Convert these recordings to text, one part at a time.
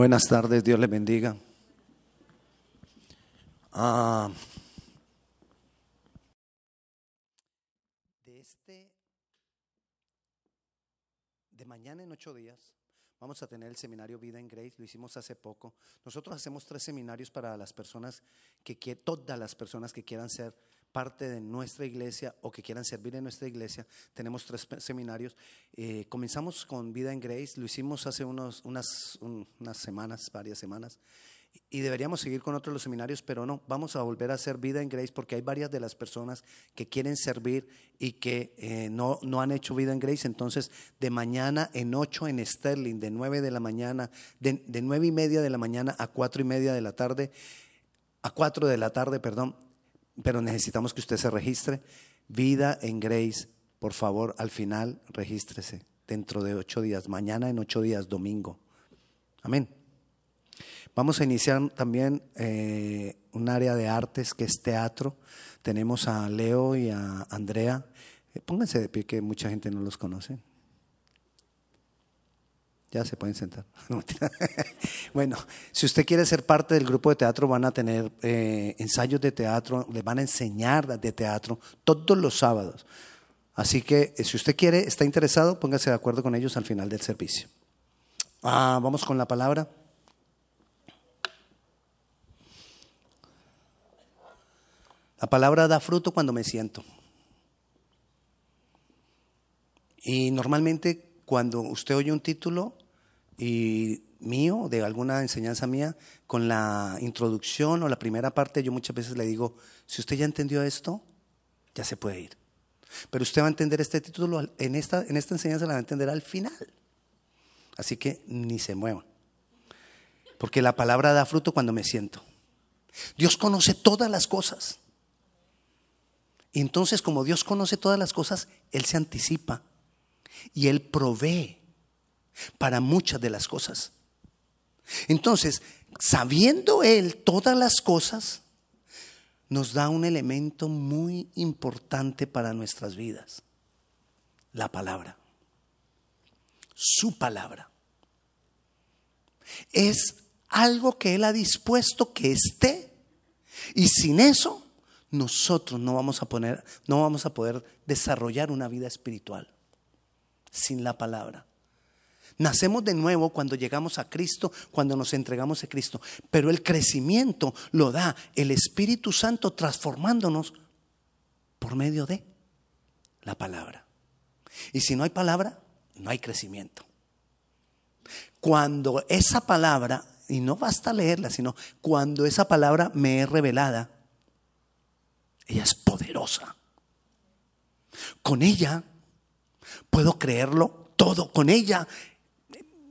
Buenas tardes, Dios le bendiga. Ah, de este, de mañana en ocho días, vamos a tener el seminario Vida en Grace. Lo hicimos hace poco. Nosotros hacemos tres seminarios para las personas que, todas las personas que quieran ser parte de nuestra iglesia o que quieran servir en nuestra iglesia. Tenemos tres seminarios. Eh, comenzamos con Vida en Grace, lo hicimos hace unos, unas, unas semanas, varias semanas. Y deberíamos seguir con otros los seminarios, pero no, vamos a volver a hacer vida en Grace porque hay varias de las personas que quieren servir y que eh, no, no han hecho vida en Grace. Entonces, de mañana en 8 en Sterling, de 9 de la mañana, de, de 9 y media de la mañana a 4 y media de la tarde, a 4 de la tarde, perdón, pero necesitamos que usted se registre. Vida en Grace, por favor, al final regístrese dentro de ocho días, mañana en ocho días, domingo. Amén. Vamos a iniciar también eh, un área de artes que es teatro. Tenemos a Leo y a Andrea. Eh, pónganse de pie que mucha gente no los conoce. Ya se pueden sentar. bueno, si usted quiere ser parte del grupo de teatro, van a tener eh, ensayos de teatro, le van a enseñar de teatro todos los sábados. Así que eh, si usted quiere, está interesado, póngase de acuerdo con ellos al final del servicio. Ah, vamos con la palabra. La palabra da fruto cuando me siento. Y normalmente cuando usted oye un título, y mío, de alguna enseñanza mía, con la introducción o la primera parte, yo muchas veces le digo, si usted ya entendió esto, ya se puede ir. Pero usted va a entender este título, en esta, en esta enseñanza la va a entender al final. Así que ni se mueva. Porque la palabra da fruto cuando me siento. Dios conoce todas las cosas. Y entonces como Dios conoce todas las cosas, Él se anticipa y Él provee para muchas de las cosas. Entonces, sabiendo Él todas las cosas, nos da un elemento muy importante para nuestras vidas, la palabra, su palabra. Es algo que Él ha dispuesto que esté y sin eso nosotros no vamos a poner, no vamos a poder desarrollar una vida espiritual sin la palabra. Nacemos de nuevo cuando llegamos a Cristo, cuando nos entregamos a Cristo. Pero el crecimiento lo da el Espíritu Santo transformándonos por medio de la palabra. Y si no hay palabra, no hay crecimiento. Cuando esa palabra, y no basta leerla, sino cuando esa palabra me es revelada, ella es poderosa. Con ella puedo creerlo todo. Con ella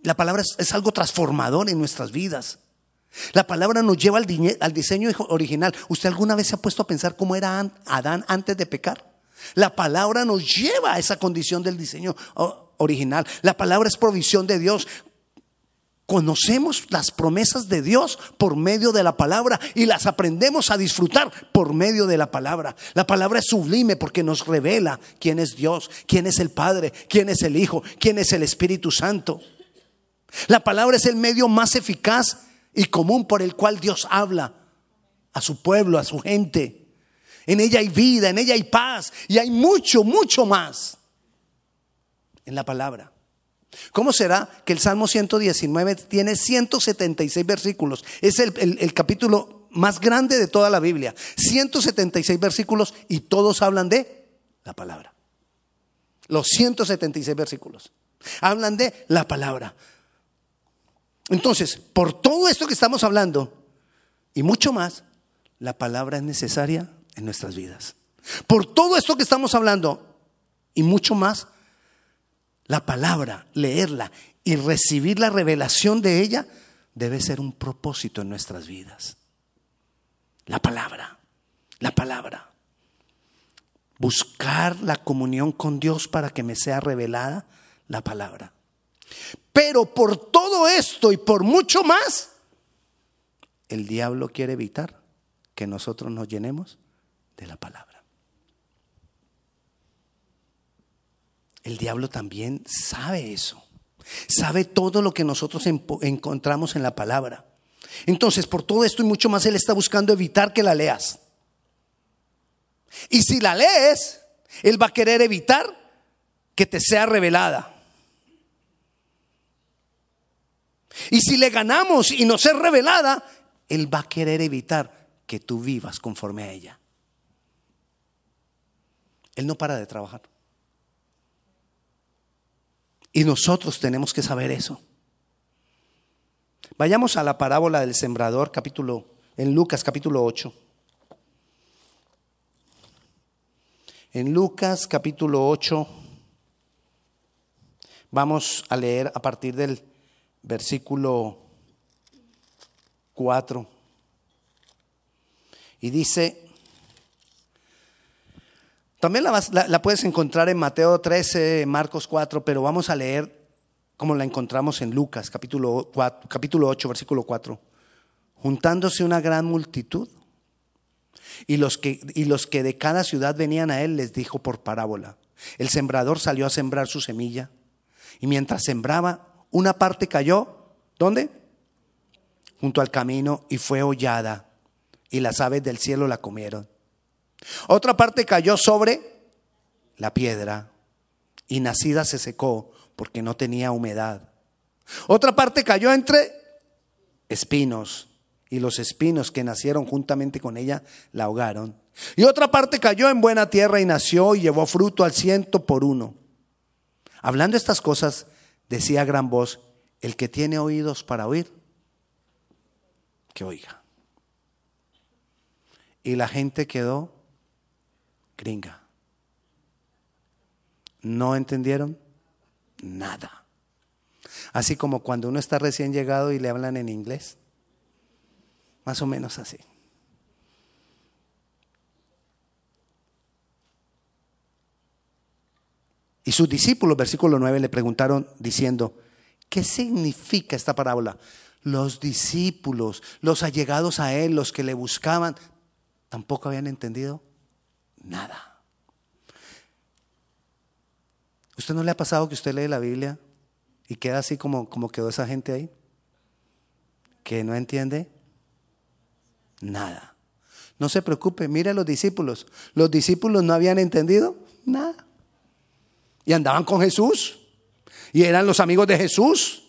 la palabra es, algo transformador en nuestras vidas. La palabra nos lleva al, al diseño original. ¿Usted alguna vez se ha puesto a pensar cómo era Adán antes de pecar? La palabra nos lleva a esa condición del diseño original. La palabra es provisión de Dios. Conocemos las promesas de Dios por medio de la palabra y las aprendemos a disfrutar por medio de la palabra. La palabra es sublime porque nos revela quién es Dios, quién es el Padre, quién es el Hijo, quién es el Espíritu Santo. La palabra es el medio más eficaz y común por el cual Dios habla a su pueblo, a su gente. En ella hay vida, en ella hay paz y hay mucho, mucho más en la palabra. ¿Cómo será que el Salmo 119 tiene 176 versículos? Es el, capítulo más grande de toda la Biblia. 176 versículos y todos hablan de la palabra. Los 176 versículos. Hablan de la palabra. Entonces, por todo esto que estamos hablando y mucho más, la palabra es necesaria en nuestras vidas. Por todo esto que estamos hablando y mucho más, la palabra, leerla y recibir la revelación de ella debe ser un propósito en nuestras vidas. La palabra, la palabra. Buscar la comunión con Dios para que me sea revelada la palabra. Pero por todo esto y por mucho más, el diablo quiere evitar que nosotros nos llenemos de la palabra. El diablo también sabe eso. Sabe todo lo que nosotros encontramos en la palabra. Entonces, por todo esto y mucho más, Él está buscando evitar que la leas. Y si la lees, Él va a querer evitar que te sea revelada. Y si le ganamos y no es revelada, Él va a querer evitar que tú vivas conforme a ella. Él no para de trabajar. Y nosotros tenemos que saber eso. Vayamos a la parábola del sembrador, capítulo, en Lucas capítulo 8. En Lucas capítulo 8 vamos a leer a partir del versículo 4. Y dice, también la, puedes encontrar en Mateo 13, Marcos 4, pero vamos a leer como la encontramos en Lucas, capítulo, capítulo 8, versículo 4. Juntándose una gran multitud y los, que, y los que de cada ciudad venían a él les dijo por parábola. El sembrador salió a sembrar su semilla y mientras sembraba, una parte cayó, ¿dónde? Junto al camino y fue hollada y las aves del cielo la comieron. Otra parte cayó sobre la piedra y nacida se secó porque no tenía humedad. Otra parte cayó entre espinos y los espinos que nacieron juntamente con ella la ahogaron. Y otra parte cayó en buena tierra y nació y llevó fruto al ciento por uno. Hablando estas cosas, decía gran voz, el que tiene oídos para oír, que oiga. Y la gente quedó gringa. ¿No entendieron? Nada. Así como cuando uno está recién llegado y le hablan en inglés. Más o menos así. Sus discípulos, versículo 9, le preguntaron diciendo, ¿qué significa esta parábola? Los discípulos, los allegados a él, los que le buscaban, tampoco habían entendido nada. ¿Usted no le ha pasado que usted lee la Biblia y queda así como, como quedó esa gente ahí? Que no entiende nada. No se preocupe, mire a los discípulos. Los discípulos no habían entendido nada. Y andaban con Jesús. Y eran los amigos de Jesús.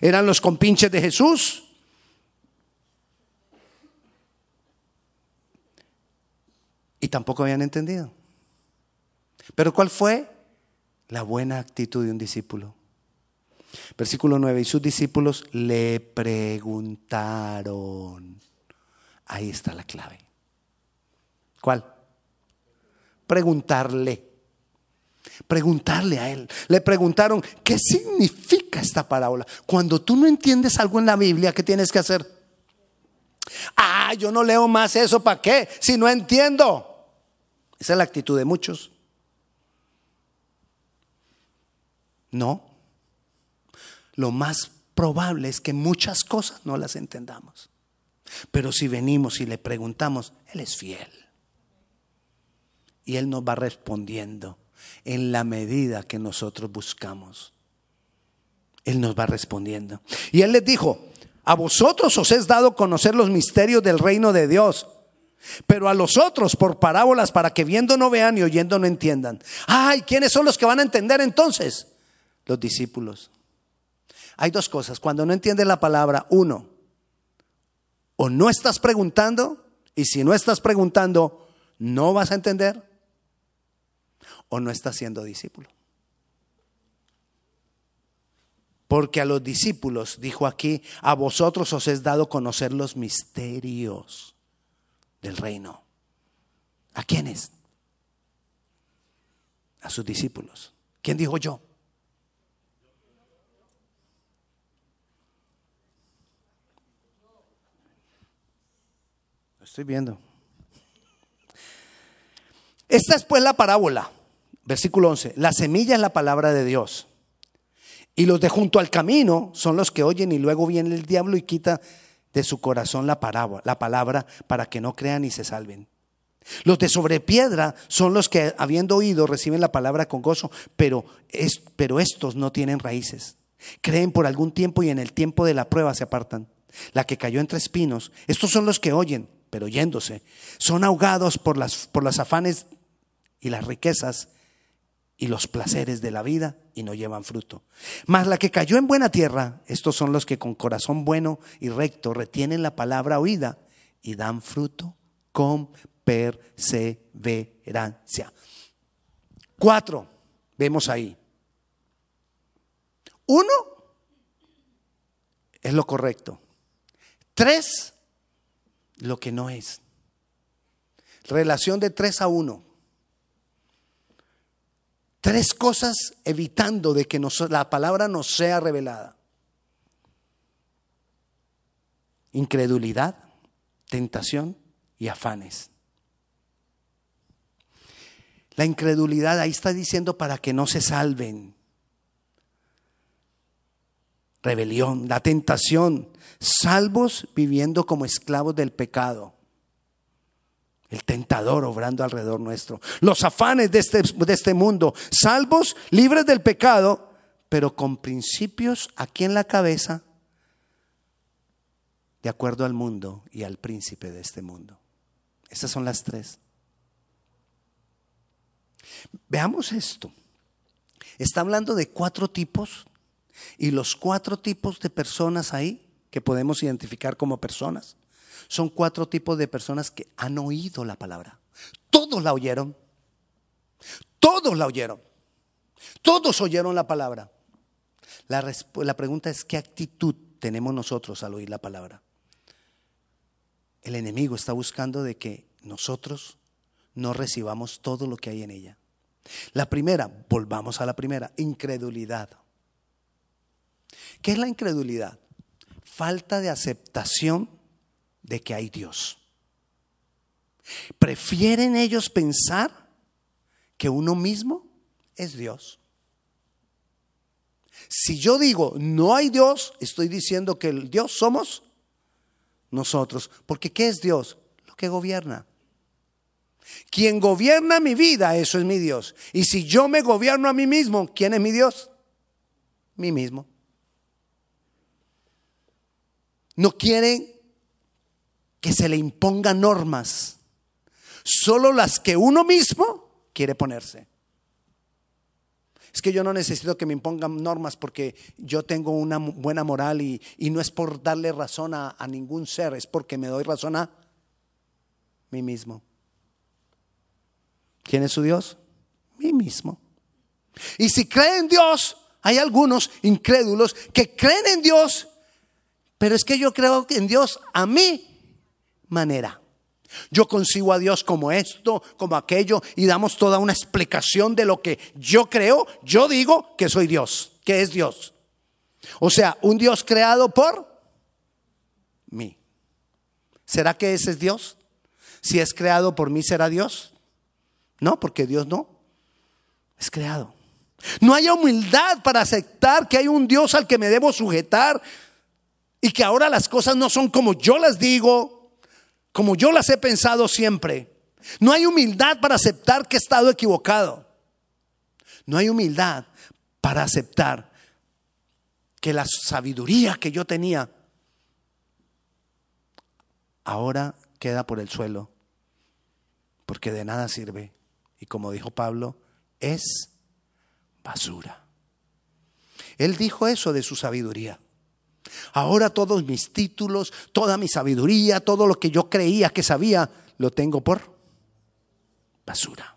Eran los compinches de Jesús. y tampoco habían entendido. Pero ¿cuál fue la buena actitud de un discípulo? Versículo 9, y sus discípulos le preguntaron. Ahí está la clave. ¿Cuál? Preguntarle. Preguntarle a él. Le preguntaron, ¿qué significa esta parábola? Cuando tú no entiendes algo en la Biblia, ¿qué tienes que hacer? Ah, yo no leo más eso, ¿para qué? Si no entiendo. Esa es la actitud de muchos. No. Lo más probable es que muchas cosas no las entendamos. Pero si venimos y le preguntamos, Él es fiel. Y Él nos va respondiendo en la medida que nosotros buscamos. Él nos va respondiendo. Y Él les dijo, a vosotros os es dado conocer los misterios del reino de Dios pero a los otros por parábolas para que viendo no vean y oyendo no entiendan. Ay, ¿quiénes son los que van a entender entonces? Los discípulos. Hay dos cosas. Cuando no entiendes la palabra, uno, o no estás preguntando, y si no estás preguntando, no vas a entender, o no estás siendo discípulo. Porque a los discípulos, dijo aquí, a vosotros os es dado conocer los misterios del reino. ¿A quiénes? A sus discípulos. ¿Quién dijo yo? Estoy viendo. Esta es pues la parábola, versículo 11. La semilla es la palabra de Dios. Y los de junto al camino son los que oyen y luego viene el diablo y quita de su corazón la, palabra, la palabra para que no crean y se salven. Los de sobre piedra son los que, habiendo oído, reciben la palabra con gozo, pero, es, pero estos no tienen raíces. Creen por algún tiempo y en el tiempo de la prueba se apartan. La que cayó entre espinos, estos son los que oyen, pero yéndose. Son ahogados por las, por las afanes y las riquezas y los placeres de la vida y no llevan fruto. Mas la que cayó en buena tierra, estos son los que con corazón bueno y recto retienen la palabra oída y dan fruto con perseverancia. Cuatro, vemos ahí. Uno es lo correcto. Tres, lo que no es. Relación de tres a uno. Tres cosas evitando de que la palabra no sea revelada. Incredulidad, tentación y afanes. La incredulidad ahí está diciendo para que no se salven. Rebelión, la tentación, salvos viviendo como esclavos del pecado. El tentador obrando alrededor nuestro. Los afanes de este, de este mundo, salvos, libres del pecado, pero con principios aquí en la cabeza, de acuerdo al mundo y al príncipe de este mundo. Esas son las tres. Veamos esto. Está hablando de cuatro tipos y los cuatro tipos de personas ahí que podemos identificar como personas son cuatro tipos de personas que han oído la palabra. Todos la oyeron. Todos la oyeron. Todos oyeron la palabra. La, la pregunta es, ¿qué actitud tenemos nosotros al oír la palabra? El enemigo está buscando de que nosotros no recibamos todo lo que hay en ella. La primera, volvamos a la primera, incredulidad. ¿Qué es la incredulidad? Falta de aceptación de que hay Dios. Prefieren ellos pensar que uno mismo es Dios. Si yo digo no hay Dios, estoy diciendo que el Dios somos nosotros. Porque ¿qué es Dios? Lo que gobierna. Quien gobierna mi vida, eso es mi Dios. Y si yo me gobierno a mí mismo, ¿quién es mi Dios? Mí mismo. No quieren que se le impongan normas, solo las que uno mismo quiere ponerse. Es que yo no necesito que me impongan normas porque yo tengo una buena moral y, no es por darle razón a, ningún ser, es porque me doy razón a mí mismo. ¿Quién es su Dios? Mí mismo. Y si creen en Dios, hay algunos incrédulos que creen en Dios, pero es que yo creo en Dios a mi manera. Yo consigo a Dios como esto, como aquello, y damos toda una explicación de lo que yo creo. Yo digo que soy Dios, que es Dios. O sea, un Dios creado por mí. ¿Será que ese es Dios? Si es creado por mí, ¿será Dios? No, porque Dios no. Es creado. No hay humildad para aceptar que hay un Dios al que me debo sujetar y que ahora las cosas no son como yo las digo, como yo las he pensado siempre. No hay humildad para aceptar que he estado equivocado. No hay humildad para aceptar que la sabiduría que yo tenía ahora queda por el suelo, porque de nada sirve y como dijo Pablo, es basura. Él dijo eso de su sabiduría. Ahora todos mis títulos, toda mi sabiduría, todo lo que yo creía que sabía, lo tengo por basura.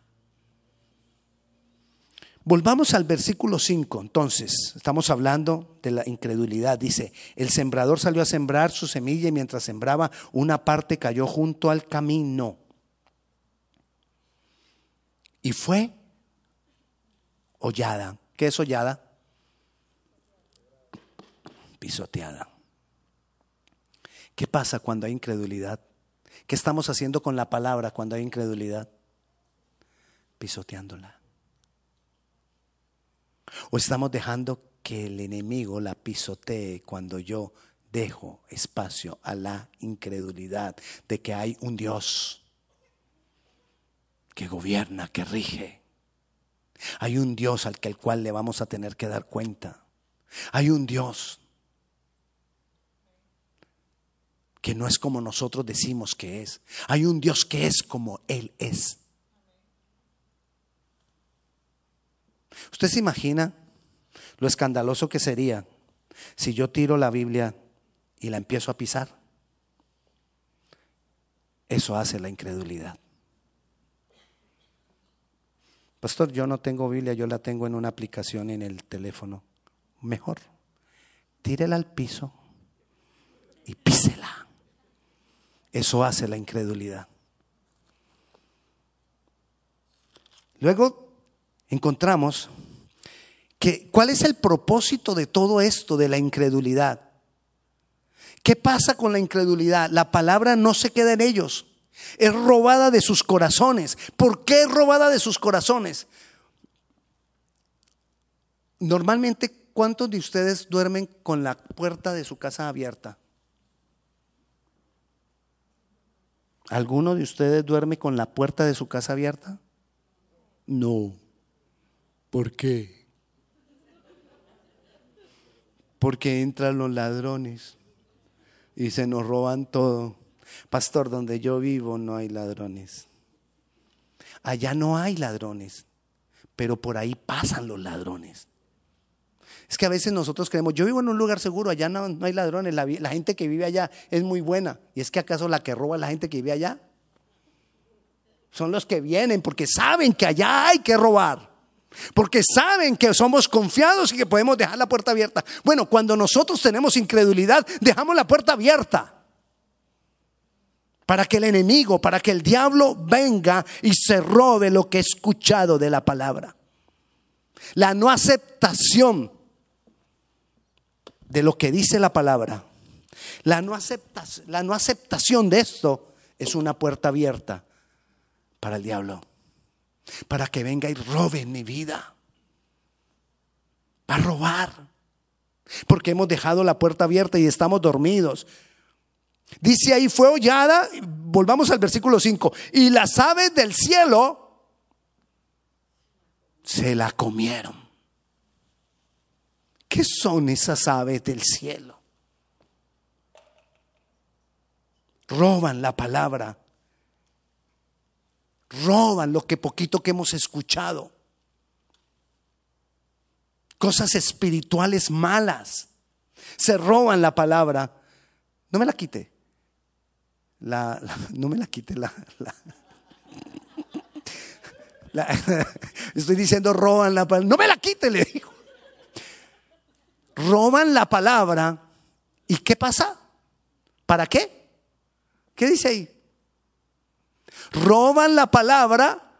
Volvamos al versículo 5. Entonces, estamos hablando de la incredulidad. Dice, el sembrador salió a sembrar su semilla y mientras sembraba, una parte cayó junto al camino y fue hollada. ¿Qué es hollada? Pisoteada. ¿Qué pasa cuando hay incredulidad? ¿Qué estamos haciendo con la palabra cuando hay incredulidad? Pisoteándola. ¿O estamos dejando que el enemigo la pisotee cuando yo dejo espacio a la incredulidad de que hay un Dios? que gobierna, que rige. Hay un Dios al cual le vamos a tener que dar cuenta. Hay un Dios que no es como nosotros decimos que es. Hay un Dios que es como Él es. ¿Usted se imagina lo escandaloso que sería si yo tiro la Biblia y la empiezo a pisar? Eso hace la incredulidad. Pastor, yo no tengo Biblia, yo la tengo en una aplicación en el teléfono. Mejor, tírela al piso y písela. Eso hace la incredulidad. Luego encontramos que cuál es el propósito de todo esto de la incredulidad. ¿Qué pasa con la incredulidad? La palabra no se queda en ellos. Es robada de sus corazones. ¿Por qué es robada de sus corazones? Normalmente, ¿cuántos de ustedes duermen con la puerta de su casa abierta? ¿Alguno de ustedes duerme con la puerta de su casa abierta? No. ¿Por qué? Porque entran los ladrones y se nos roban todo. Pastor, donde yo vivo no hay ladrones. Allá no hay ladrones, pero por ahí pasan los ladrones. Es que a veces nosotros creemos, yo vivo en un lugar seguro, allá no, hay ladrones, la, la, gente que vive allá es muy buena. ¿Y es que acaso la que roba es la gente que vive allá? Son los que vienen porque saben que allá hay que robar. Porque saben que somos confiados y que podemos dejar la puerta abierta. Bueno, cuando nosotros tenemos incredulidad, dejamos la puerta abierta para que el enemigo, para que el diablo venga y se robe lo que he escuchado de la palabra. La no aceptación de lo que dice la palabra, la no, aceptación, la no aceptación de esto es una puerta abierta para el diablo, para que venga y robe mi vida. Va a robar, porque hemos dejado la puerta abierta y estamos dormidos. Dice ahí, fue hollada, volvamos al versículo 5, y las aves del cielo se la comieron. ¿Qué son esas aves del cielo? Roban la palabra. Roban lo que poquito que hemos escuchado. Cosas espirituales malas. Se roban la palabra. No me la quite. La, no me la quite la, estoy diciendo roban la palabra. No me la quite, le digo roban la palabra. ¿Y qué pasa? ¿Para qué? ¿Qué dice ahí? Roban la palabra.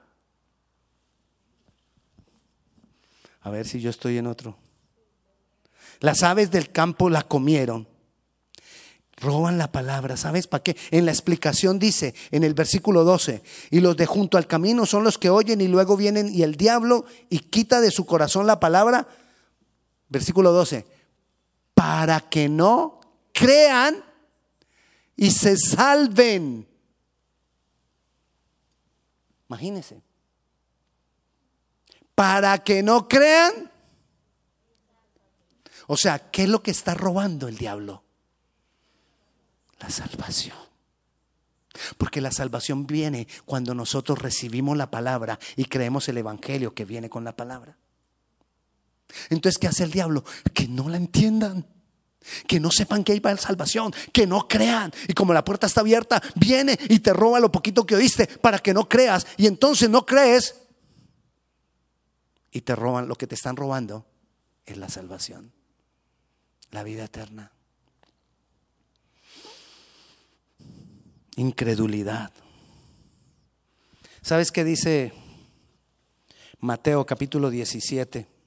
A ver si yo estoy en otro. Las aves del campo la comieron. Roban la palabra, ¿sabes para qué? En la explicación dice, en el versículo 12, y los de junto al camino son los que oyen y luego vienen y el diablo y quita de su corazón la palabra Versículo 12. Para que no crean y se salven. Imagínense. Para que no crean. O sea, ¿qué es lo que está robando el diablo? La salvación. Porque la salvación viene cuando nosotros recibimos la palabra y creemos el Evangelio que viene con la palabra. Entonces, ¿qué hace el diablo? Que no la entiendan. Que no sepan que hay para salvación, que no crean. Y como la puerta está abierta, viene y te roba lo poquito que oíste para que no creas. Y entonces no crees. Y te roban, lo que te están robando es la salvación, la vida eterna. Incredulidad. ¿Sabes qué dice Mateo capítulo 17?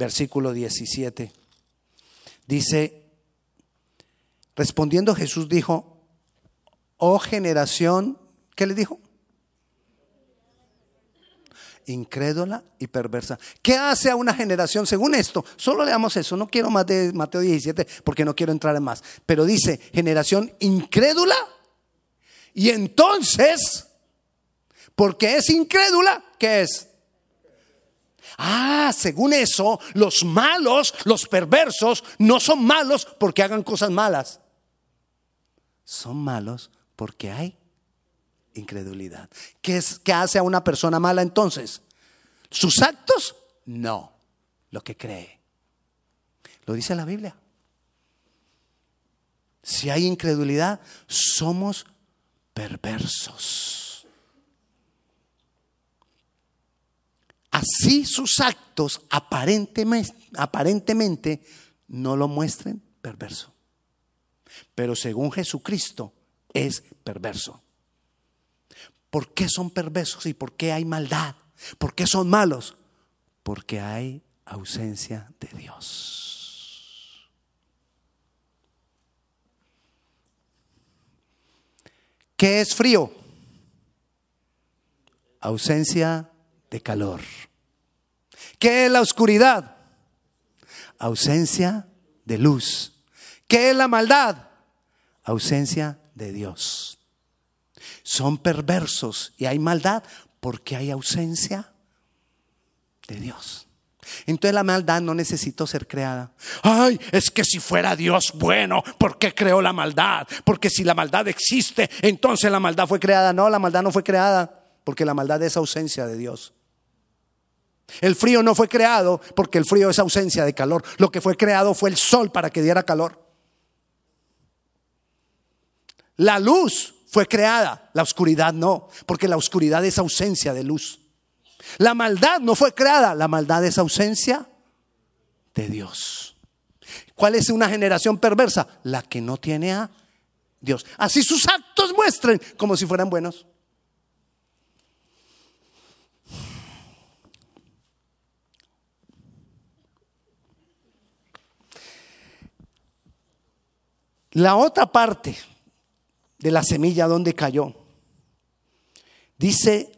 Versículo 17. Dice, respondiendo Jesús dijo, oh generación, ¿qué le dijo? Incrédula y perversa. ¿Qué hace a una generación según esto? Solo leamos eso, no quiero más de Mateo 17 porque no quiero entrar en más. Pero dice, generación incrédula y entonces, porque es incrédula, ¿qué es? Ah, según eso, los malos, los perversos, no son malos porque hagan cosas malas. Son malos porque hay incredulidad. ¿Qué, es, ¿Qué hace a una persona mala entonces? ¿Sus actos? No, lo que cree. Lo dice la Biblia. Si hay incredulidad, somos perversos. Así sus actos aparentemente, no lo muestren perverso. Pero según Jesucristo es perverso. ¿Por qué son perversos y por qué hay maldad? ¿Por qué son malos? Porque hay ausencia de Dios. ¿Qué es frío? Ausencia de calor. ¿Qué es la oscuridad? Ausencia de luz. ¿Qué es la maldad? Ausencia de Dios. Son perversos y hay maldad porque hay ausencia de Dios. Entonces la maldad no necesitó ser creada. Ay, es que si fuera Dios bueno, ¿por qué creó la maldad? Porque si la maldad existe, entonces la maldad fue creada. No, la maldad no fue creada porque la maldad es ausencia de Dios. El frío no fue creado porque el frío es ausencia de calor. Lo que fue creado fue el sol para que diera calor. La luz fue creada, la oscuridad no, porque la oscuridad es ausencia de luz. La maldad no fue creada, la maldad es ausencia de Dios. ¿Cuál es una generación perversa? La que no tiene a Dios. Así sus actos muestren como si fueran buenos. La otra parte de la semilla donde cayó, dice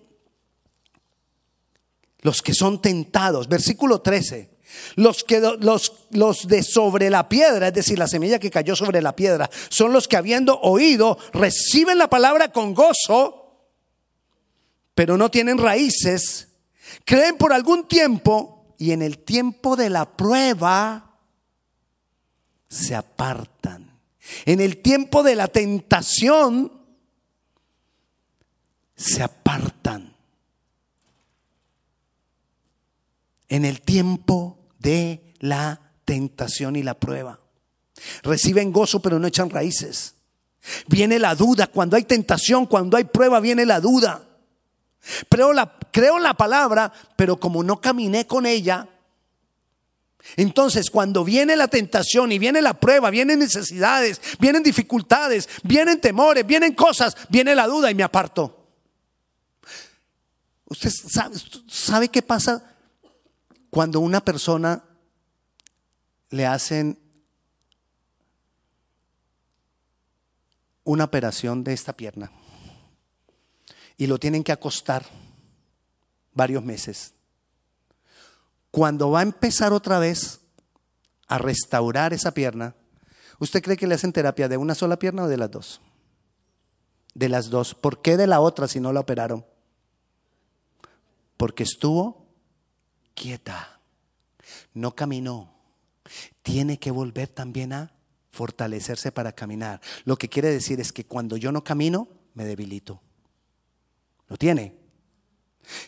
los que son tentados. Versículo 13. Los, que, los, los de sobre la piedra, es decir, la semilla que cayó sobre la piedra, son los que habiendo oído reciben la palabra con gozo, pero no tienen raíces, creen por algún tiempo y en el tiempo de la prueba se apartan. En el tiempo de la tentación se apartan. en el tiempo de la tentación y la prueba. Reciben gozo pero no echan raíces. Viene la duda, cuando hay tentación, cuando hay prueba, viene la duda. Creo la, creo la palabra, pero como no caminé con ella, entonces cuando viene la tentación y viene la prueba, vienen necesidades, vienen dificultades, vienen temores, vienen cosas, viene la duda y me aparto. ¿Usted sabe, sabe qué pasa cuando una persona le hacen una operación de esta pierna y lo tienen que acostar varios meses, cuando va a empezar otra vez a restaurar esa pierna, ¿usted cree que le hacen terapia de una sola pierna o de las dos? De las dos. ¿Por qué de la otra si no la operaron? Porque estuvo quieta, no caminó. Tiene que volver también a fortalecerse para caminar. Lo que quiere decir es que cuando yo no camino, me debilito. ¿Lo tiene?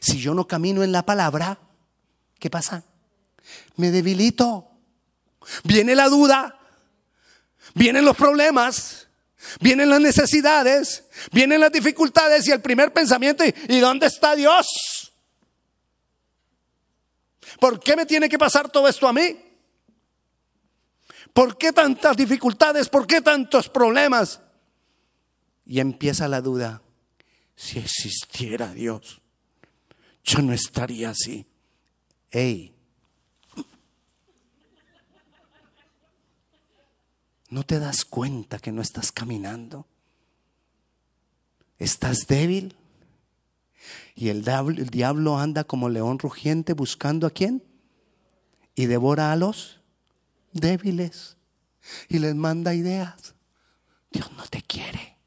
Si yo no camino en la palabra, ¿qué pasa? Me debilito. Viene la duda, vienen los problemas, vienen las necesidades, vienen las dificultades y el primer pensamiento, ¿y dónde está Dios? ¿Por qué me tiene que pasar todo esto a mí? ¿Por qué tantas dificultades? ¿Por qué tantos problemas? Y empieza la duda. Si existiera Dios, yo no estaría así. Ey, ¿no te das cuenta que no estás caminando? ¿Estás débil? Y el diablo, anda como león rugiente buscando a quién? Y devora a los débiles. Y les manda ideas. Dios no te quiere.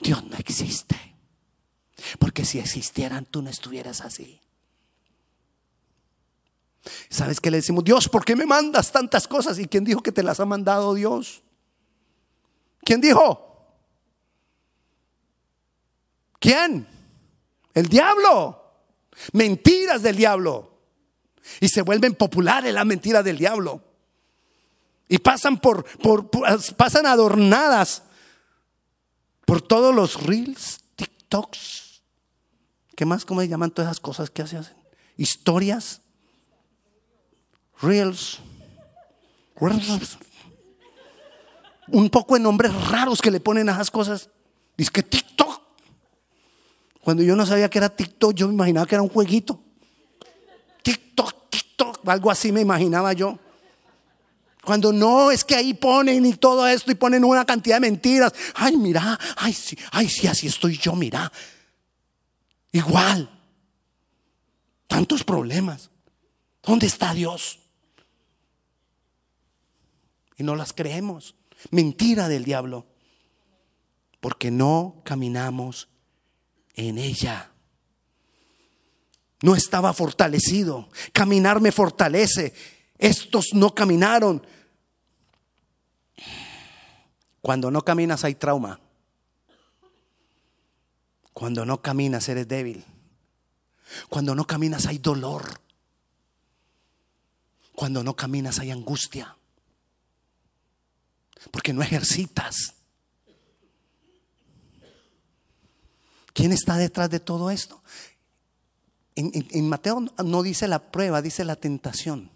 Dios no existe. Porque si existieran tú no estuvieras así. ¿Sabes qué le decimos? Dios, ¿por qué me mandas tantas cosas? ¿Y quién dijo que te las ha mandado Dios? ¿Quién dijo? ¿Quién? El diablo. Mentiras del diablo. Y se vuelven populares las mentiras del diablo. Y pasan por, por, pasan adornadas por todos los reels, TikToks. ¿Qué más? ¿Cómo se llaman todas esas cosas que hacen? Historias. Reels. Un poco de nombres raros que le ponen a esas cosas. Dice que TikTok. Cuando yo no sabía que era TikTok, yo me imaginaba que era un jueguito. TikTok, TikTok, algo así me imaginaba yo. Cuando no, es que ahí ponen y todo esto y ponen una cantidad de mentiras. Ay, mira, ay, sí, ay, sí, así estoy yo, mira. Igual. Tantos problemas. ¿Dónde está Dios? Y no las creemos. Mentira del diablo. Porque no caminamos en ella. No estaba fortalecido. Caminar me fortalece. Estos no caminaron. Cuando no caminas hay trauma. Cuando no caminas eres débil. Cuando no caminas hay dolor. Cuando no caminas hay angustia. Porque no ejercitas. ¿Quién está detrás de todo esto? En, Mateo no dice la prueba, dice la tentación.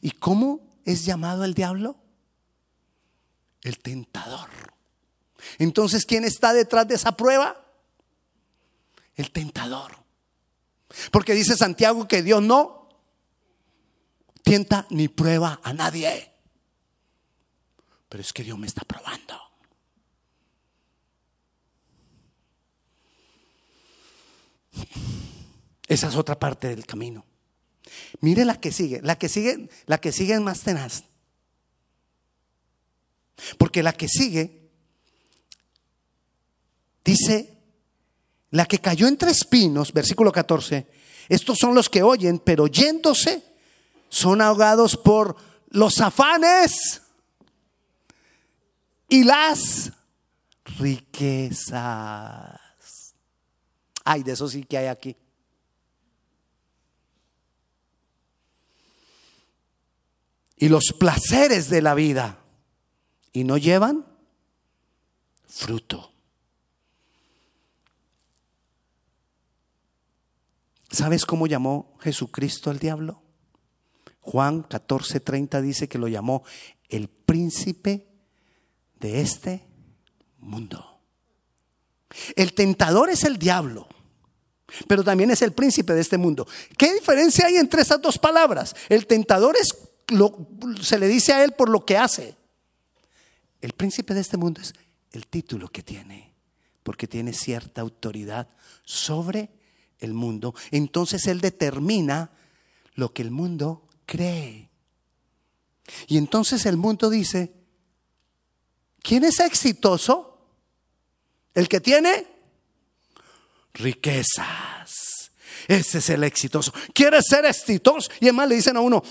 ¿Y cómo es llamado el diablo? El tentador. Entonces, ¿quién está detrás de esa prueba? El tentador. Porque dice Santiago que Dios no tienta ni prueba a nadie. Pero es que Dios me está probando. Esa es otra parte del camino. Mire la que sigue, la que sigue, la que sigue es más tenaz. Porque la que sigue dice, la que cayó entre espinos, versículo 14, estos son los que oyen, pero yéndose son ahogados por los afanes y las riquezas. Ay, de eso sí que hay aquí. y los placeres de la vida y no llevan fruto. ¿Sabes cómo llamó Jesucristo al diablo? Juan 14:30 dice que lo llamó el príncipe de este mundo. El tentador es el diablo, pero también es el príncipe de este mundo. ¿Qué diferencia hay entre esas dos palabras? El tentador es se le dice a él por lo que hace. El príncipe de este mundo es el título que tiene, porque tiene cierta autoridad sobre el mundo. Entonces él determina lo que el mundo cree. Y entonces el mundo dice, ¿quién es exitoso? El que tiene riquezas. Ese es el exitoso. ¿Quieres ser exitoso? Y además le dicen a uno,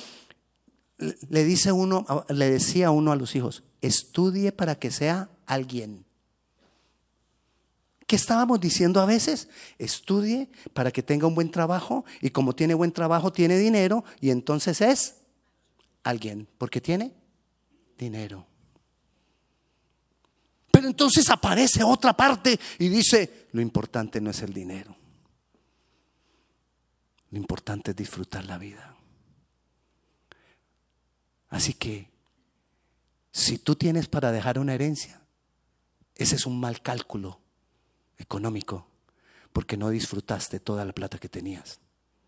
le dice uno, le decía uno a los hijos, estudie para que sea alguien. ¿Qué estábamos diciendo a veces? Estudie para que tenga un buen trabajo y como tiene buen trabajo tiene dinero y entonces es alguien, porque tiene dinero. Entonces aparece otra parte y dice, lo importante no es el dinero, lo importante es disfrutar la vida. Así que, si tú tienes para dejar una herencia, ese es un mal cálculo económico, porque no disfrutaste toda la plata que tenías.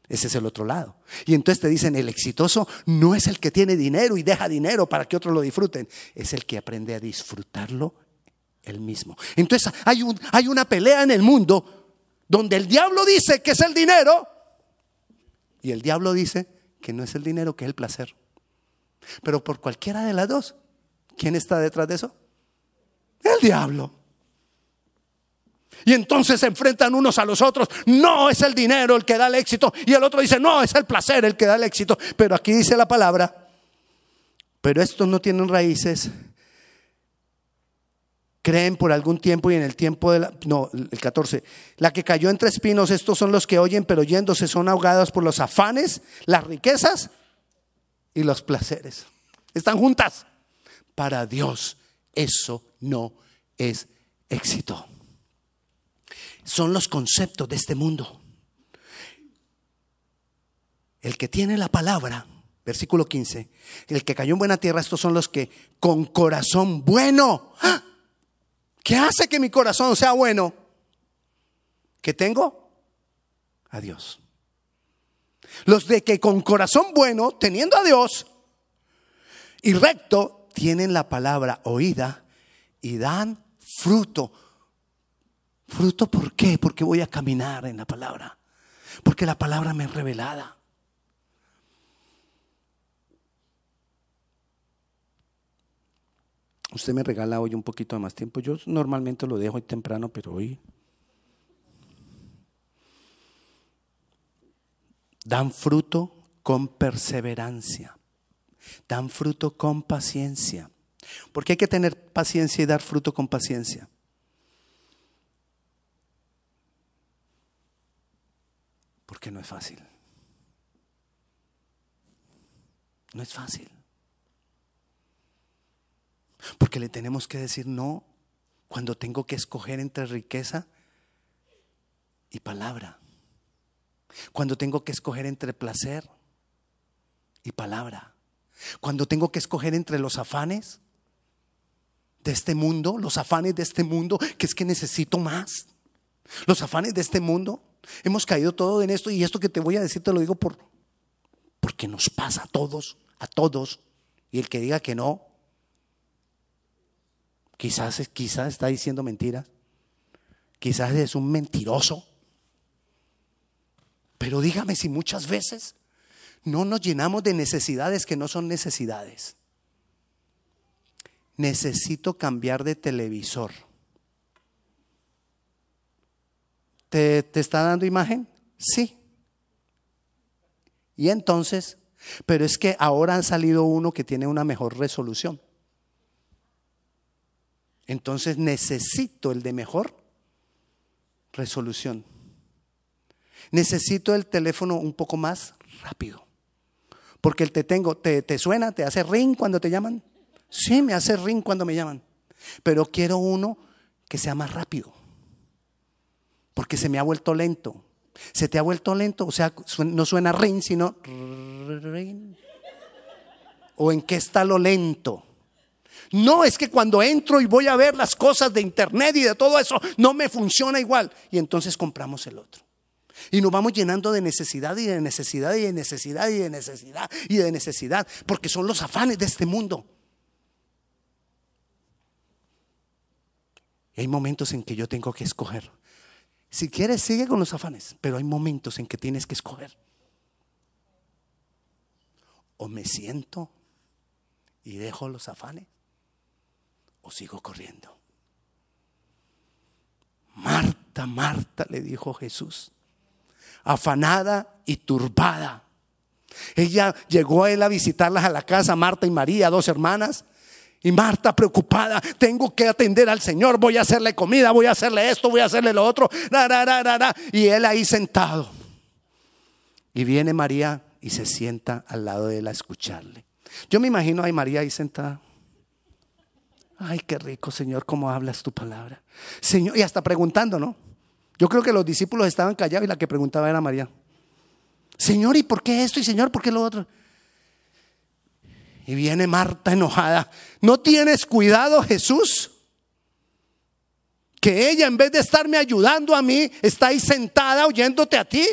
Ese es el otro lado. Y entonces te dicen, el exitoso no es el que tiene dinero y deja dinero para que otros lo disfruten, es el que aprende a disfrutarlo él mismo. Entonces hay, un, hay una pelea en el mundo donde el diablo dice que es el dinero y el diablo dice que no es el dinero, que es el placer. Pero por cualquiera de las dos, ¿quién está detrás de eso? El diablo. Y entonces se enfrentan unos a los otros. No es el dinero el que da el éxito. Y el otro dice, no, es el placer el que da el éxito. Pero aquí dice la palabra, pero estos no tienen raíces. Creen por algún tiempo y en el tiempo de la... No, el 14. La que cayó entre espinos, estos son los que oyen, pero yéndose son ahogados por los afanes, las riquezas y los placeres. Están juntas. Para Dios eso no es éxito son los conceptos de este mundo. El que tiene la palabra, versículo 15, el que cayó en buena tierra, estos son los que con corazón bueno. ¡Ah! ¿Qué hace que mi corazón sea bueno? ¿Qué tengo? A Dios. Los de que con corazón bueno, teniendo a Dios y recto, tienen la palabra oída y dan fruto Fruto, ¿por qué? Porque voy a caminar en la palabra. Porque la palabra me es revelada. Usted me regala hoy un poquito de más tiempo. Yo normalmente lo dejo hoy temprano, pero hoy dan fruto con perseverancia. Dan fruto con paciencia. Porque hay que tener paciencia y dar fruto con paciencia. Porque no es fácil. No es fácil. Porque le tenemos que decir no cuando tengo que escoger entre riqueza y palabra. Cuando tengo que escoger entre placer y palabra. Cuando tengo que escoger entre los afanes de este mundo, los afanes de este mundo, que es que necesito más. Los afanes de este mundo, Hemos caído todo en esto y esto que te voy a decir te lo digo por, porque nos pasa a todos, a todos. Y el que diga que no, quizás, quizás está diciendo mentiras, quizás es un mentiroso. Pero dígame si muchas veces no nos llenamos de necesidades que no son necesidades. Necesito cambiar de televisor. ¿Te, está dando imagen? Sí. Y entonces, pero es que ahora han salido uno que tiene una mejor resolución. Entonces necesito el de mejor resolución. Necesito el teléfono un poco más rápido. Porque el te tengo, te, te suena, te hace ring cuando te llaman. Sí, me hace ring cuando me llaman. Pero quiero uno que sea más rápido porque se me ha vuelto lento. ¿Se te ha vuelto lento? O sea, no suena ring, sino ¿O en qué está lo lento? No, es que cuando entro y voy a ver las cosas de internet y de todo eso, no me funciona igual. Y entonces compramos el otro. Y nos vamos llenando de necesidad y de necesidad y de necesidad y de necesidad y de necesidad, porque son los afanes de este mundo. Y hay momentos en que yo tengo que escoger. Si quieres, sigue con los afanes, pero hay momentos en que tienes que escoger. O me siento y dejo los afanes, sigo corriendo. Marta, Marta, le dijo Jesús, afanada y turbada. Ella llegó a él a visitarlas a la casa, Marta y María, dos hermanas, y Marta preocupada, tengo que atender al Señor, voy a hacerle comida, voy a hacerle esto, voy a hacerle lo otro. y él ahí sentado. Y viene María y se sienta al lado de él a escucharle. Yo me imagino a María ahí sentada. Ay, qué rico, Señor, cómo hablas tu palabra. Señor, y hasta preguntando, ¿no? Yo creo que los discípulos estaban callados y la que preguntaba era María. Señor, ¿y por qué esto? Y Señor, ¿por qué lo otro? Y viene Marta enojada. ¿No tienes cuidado, Jesús? Que ella, en vez de estarme ayudando a mí, está ahí sentada oyéndote a ti.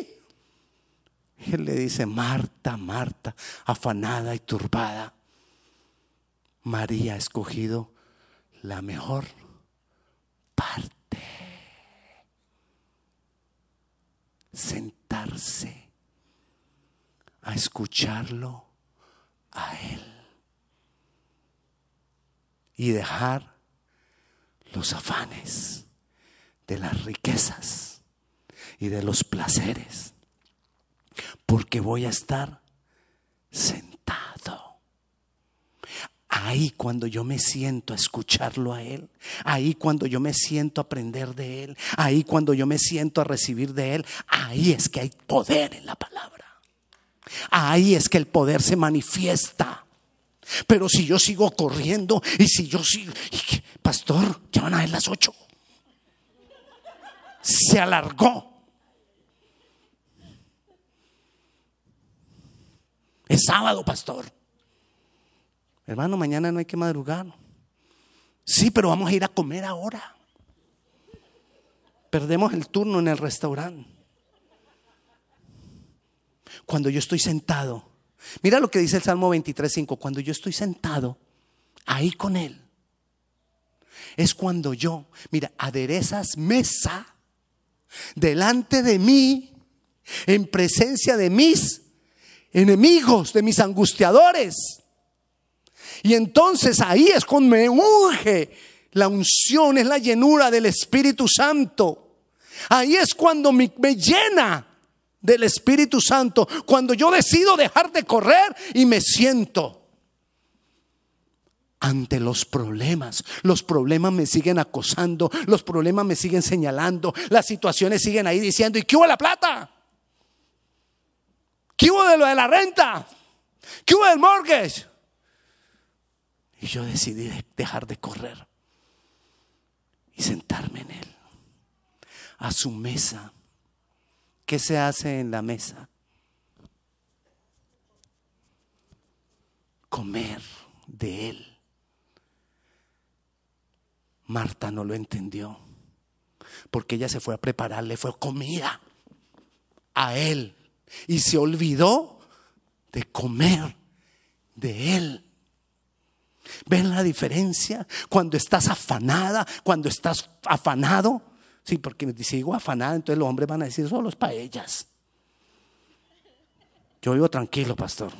Él le dice, Marta, Marta, afanada y turbada. María ha escogido la mejor parte. Sentarse a escucharlo a Él y dejar los afanes de las riquezas y de los placeres, porque voy a estar sentado. Ahí cuando yo me siento a escucharlo a Él, ahí cuando yo me siento a aprender de Él, ahí cuando yo me siento a recibir de Él, ahí es que hay poder en la palabra. Ahí es que el poder se manifiesta. Pero si yo sigo corriendo y si yo sigo, pastor, ya van a ser las ocho. Se alargó. Es sábado, pastor. Hermano, mañana no hay que madrugar. Sí, pero vamos a ir a comer ahora. Perdemos el turno en el restaurante. Cuando yo estoy sentado, mira lo que dice el Salmo 23.5, cuando yo estoy sentado ahí con Él, es cuando yo, mira, aderezas mesa delante de mí, en presencia de mis enemigos, de mis angustiadores. Y entonces ahí es cuando me unge. La unción es la llenura del Espíritu Santo. Ahí es cuando me, llena del Espíritu Santo. Cuando yo decido dejar de correr y me siento ante los problemas. Los problemas me siguen acosando, los problemas me siguen señalando, las situaciones siguen ahí diciendo, ¿y qué hubo la plata? ¿Qué hubo de lo de la renta? ¿Qué hubo del mortgage? Y yo decidí dejar de correr y sentarme en él, a su mesa. ¿Qué se hace en la mesa? Comer de él. Marta no lo entendió, porque ella se fue a prepararle, fue comida a él y se olvidó de comer de él. ¿Ven la diferencia? Cuando estás afanada, cuando estás afanado. Sí, porque si digo afanada, entonces los hombres van a decir, solo es para ellas. Yo vivo tranquilo, pastor.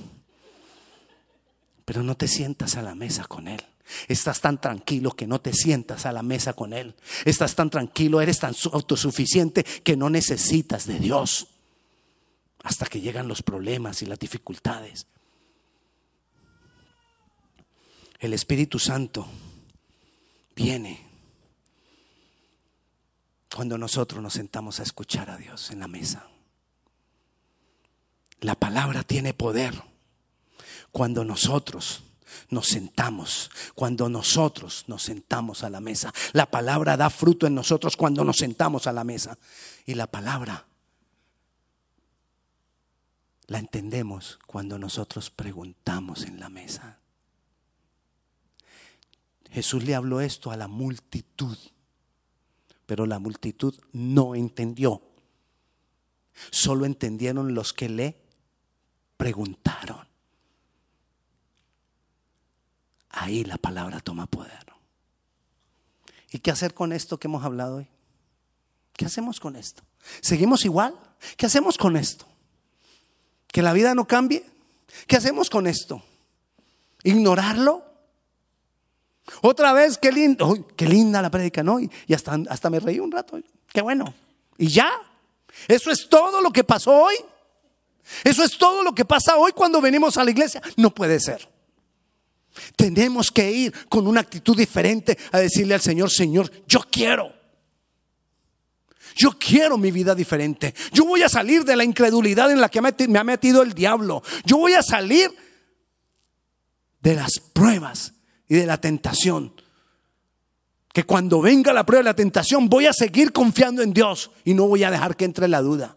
Pero no te sientas a la mesa con él. Estás tan tranquilo que no te sientas a la mesa con Él. Estás tan tranquilo, eres tan autosuficiente que no necesitas de Dios. Hasta que llegan los problemas y las dificultades. El Espíritu Santo viene cuando nosotros nos sentamos a escuchar a Dios en la mesa. La palabra tiene poder cuando nosotros nos sentamos, cuando nosotros nos sentamos a la mesa. La palabra da fruto en nosotros cuando nos sentamos a la mesa. Y la palabra la entendemos cuando nosotros preguntamos en la mesa. Jesús le habló esto a la multitud, pero la multitud no entendió. Solo entendieron los que le preguntaron. ahí la palabra toma poder. ¿Y qué hacer con esto que hemos hablado hoy? ¿Qué hacemos con esto? ¿Seguimos igual? ¿Qué hacemos con esto? ¿Que la vida no cambie? ¿Qué hacemos con esto? ¿Ignorarlo? Otra vez, qué lindo, qué linda la prédica, ¿no? Y, hasta, hasta me reí un rato. Qué bueno. ¿Y ya? ¿Eso es todo lo que pasó hoy? ¿Eso es todo lo que pasa hoy cuando venimos a la iglesia? No puede ser. Tenemos que ir con una actitud diferente a decirle al Señor, Señor, yo quiero. Yo quiero mi vida diferente. Yo voy a salir de la incredulidad en la que me ha metido el diablo. Yo voy a salir de las pruebas y de la tentación. Que cuando venga la prueba y la tentación voy a seguir confiando en Dios y no voy a dejar que entre la duda.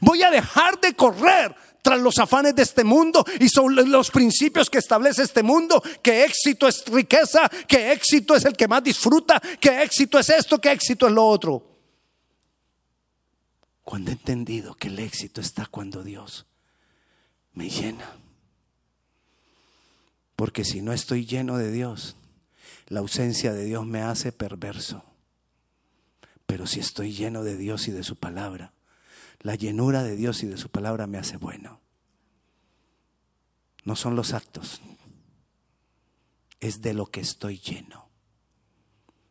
Voy a dejar de correr tras los afanes de este mundo y son los principios que establece este mundo, que éxito es riqueza, que éxito es el que más disfruta, que éxito es esto, que éxito es lo otro. Cuando he entendido que el éxito está cuando Dios me llena. Porque si no estoy lleno de Dios, la ausencia de Dios me hace perverso. Pero si estoy lleno de Dios y de su palabra, la llenura de Dios y de su palabra me hace bueno. No son los actos, es de lo que estoy lleno,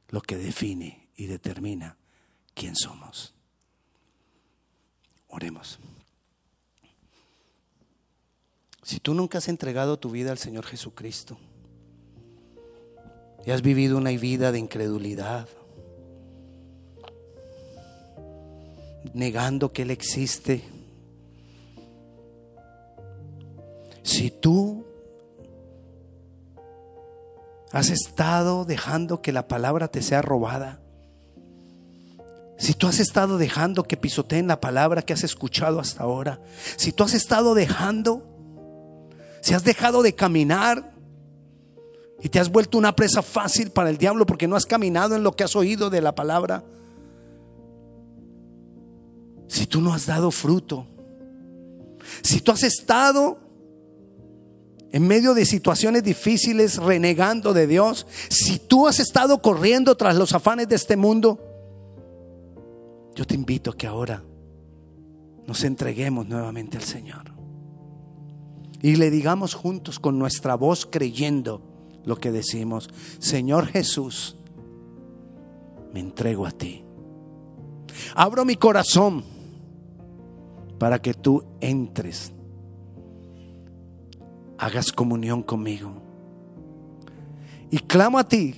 lo que define y determina quién somos. Oremos. Si tú nunca has entregado tu vida al Señor Jesucristo y has vivido una vida de incredulidad, negando que Él existe, si tú has estado dejando que la palabra te sea robada, si tú has estado dejando que pisoteen la palabra que has escuchado hasta ahora, si tú has estado dejando, si has dejado de caminar y te has vuelto una presa fácil para el diablo porque no has caminado en lo que has oído de la palabra, si tú no has dado fruto, si tú has estado en medio de situaciones difíciles renegando de Dios, si tú has estado corriendo tras los afanes de este mundo, yo te invito a que ahora nos entreguemos nuevamente al Señor. Y le digamos juntos con nuestra voz creyendo lo que decimos, Señor Jesús, me entrego a ti. Abro mi corazón para que tú entres, hagas comunión conmigo. Y clamo a ti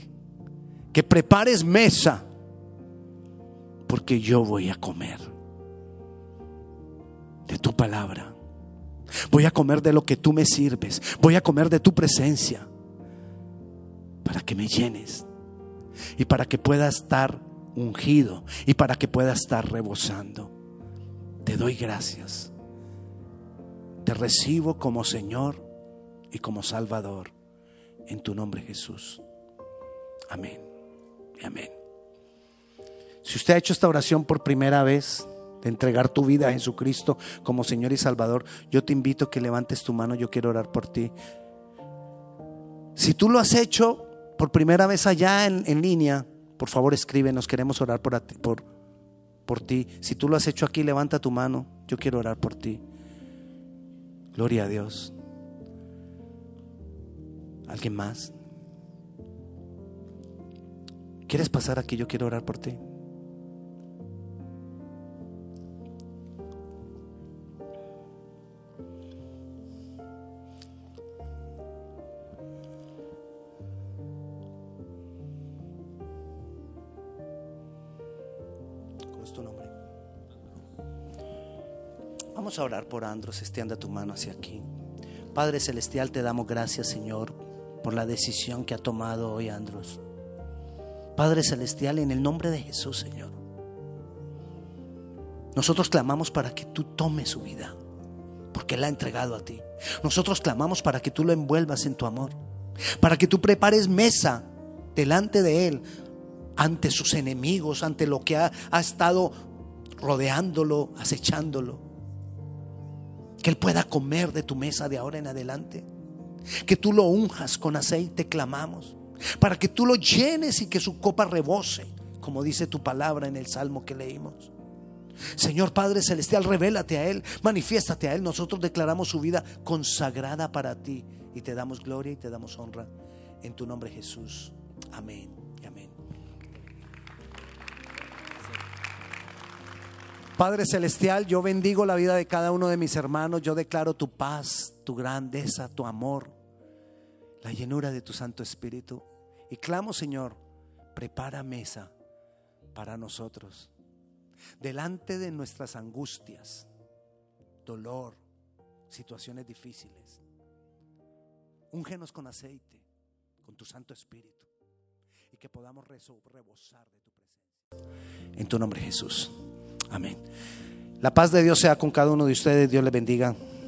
que prepares mesa porque yo voy a comer de tu palabra. Voy a comer de lo que tú me sirves. Voy a comer de tu presencia para que me llenes y para que pueda estar ungido y para que pueda estar rebosando. Te doy gracias. Te recibo como Señor y como Salvador en tu nombre Jesús. Amén. Amén. Si usted ha hecho esta oración por primera vez, de entregar tu vida a Jesucristo como Señor y Salvador, yo te invito a que levantes tu mano, yo quiero orar por ti. Si tú lo has hecho por primera vez allá en, línea, por favor escríbenos, queremos orar por, por, por ti. Si tú lo has hecho aquí, levanta tu mano, yo quiero orar por ti. Gloria a Dios. ¿Alguien más? ¿Quieres pasar aquí? Yo quiero orar por ti. A orar por Andros. Extienda tu mano hacia aquí. Padre Celestial, te damos gracias, Señor, por la decisión que ha tomado hoy Andros. Padre Celestial, en el nombre de Jesús, Señor. Nosotros clamamos para que tú tomes su vida, porque Él ha entregado a ti. Nosotros clamamos para que tú lo envuelvas en tu amor, para que tú prepares mesa delante de Él, ante sus enemigos, ante lo que ha, ha estado rodeándolo, acechándolo que Él pueda comer de tu mesa de ahora en adelante. Que tú lo unjas con aceite, clamamos, para que tú lo llenes y que su copa rebose, como dice tu palabra en el salmo que leímos. Señor Padre Celestial, revélate a Él, manifiéstate a Él. Nosotros declaramos su vida consagrada para ti y te damos gloria y te damos honra. En tu nombre Jesús. Amén. Padre Celestial, yo bendigo la vida de cada uno de mis hermanos. Yo declaro tu paz, tu grandeza, tu amor, la llenura de tu Santo Espíritu. Y clamo, Señor, prepara mesa para nosotros. Delante de nuestras angustias, dolor, situaciones difíciles. Úngenos con aceite, con tu Santo Espíritu. Y que podamos rebosar de tu presencia. En tu nombre, Jesús. Amén. La paz de Dios sea con cada uno de ustedes. Dios les bendiga.